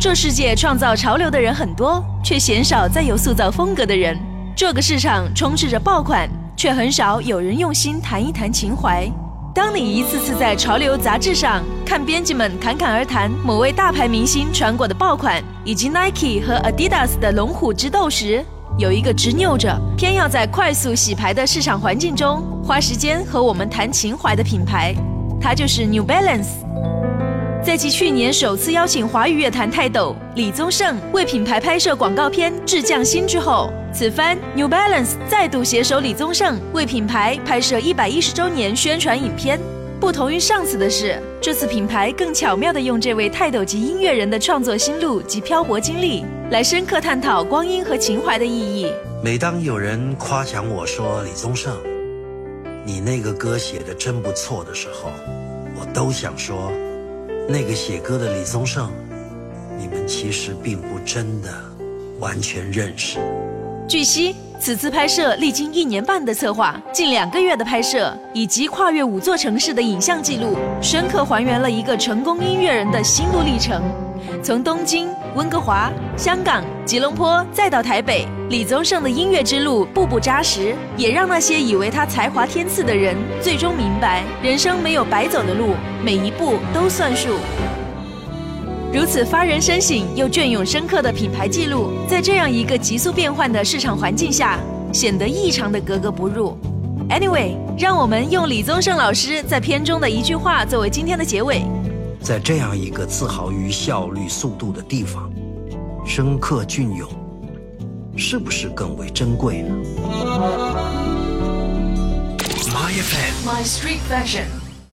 这世界创造潮流的人很多，却鲜少再有塑造风格的人。这个市场充斥着爆款，却很少有人用心谈一谈情怀。当你一次次在潮流杂志上看编辑们侃侃而谈某位大牌明星穿过的爆款，以及 Nike 和 Adidas 的龙虎之斗时，有一个执拗着偏要在快速洗牌的市场环境中花时间和我们谈情怀的品牌，它就是 New Balance。在其去年首次邀请华语乐坛泰斗李宗盛为品牌拍摄广告片《致匠心》之后，此番 New Balance 再度携手李宗盛为品牌拍摄一百一十周年宣传影片。不同于上次的是，这次品牌更巧妙地用这位泰斗级音乐人的创作心路及漂泊经历，来深刻探讨光阴和情怀的意义。每当有人夸奖我说李宗盛，你那个歌写的真不错的时候，我都想说。那个写歌的李宗盛，你们其实并不真的完全认识。据悉，此次拍摄历经一年半的策划，近两个月的拍摄，以及跨越五座城市的影像记录，深刻还原了一个成功音乐人的心路历程。从东京、温哥华、香港、吉隆坡，再到台北，李宗盛的音乐之路步步扎实，也让那些以为他才华天赐的人，最终明白，人生没有白走的路，每一步都算数。如此发人深省又隽永深刻的品牌记录，在这样一个急速变换的市场环境下，显得异常的格格不入。Anyway，让我们用李宗盛老师在片中的一句话作为今天的结尾：在这样一个自豪于效率、速度的地方，深刻隽永，是不是更为珍贵呢？My FM，My Street Fashion。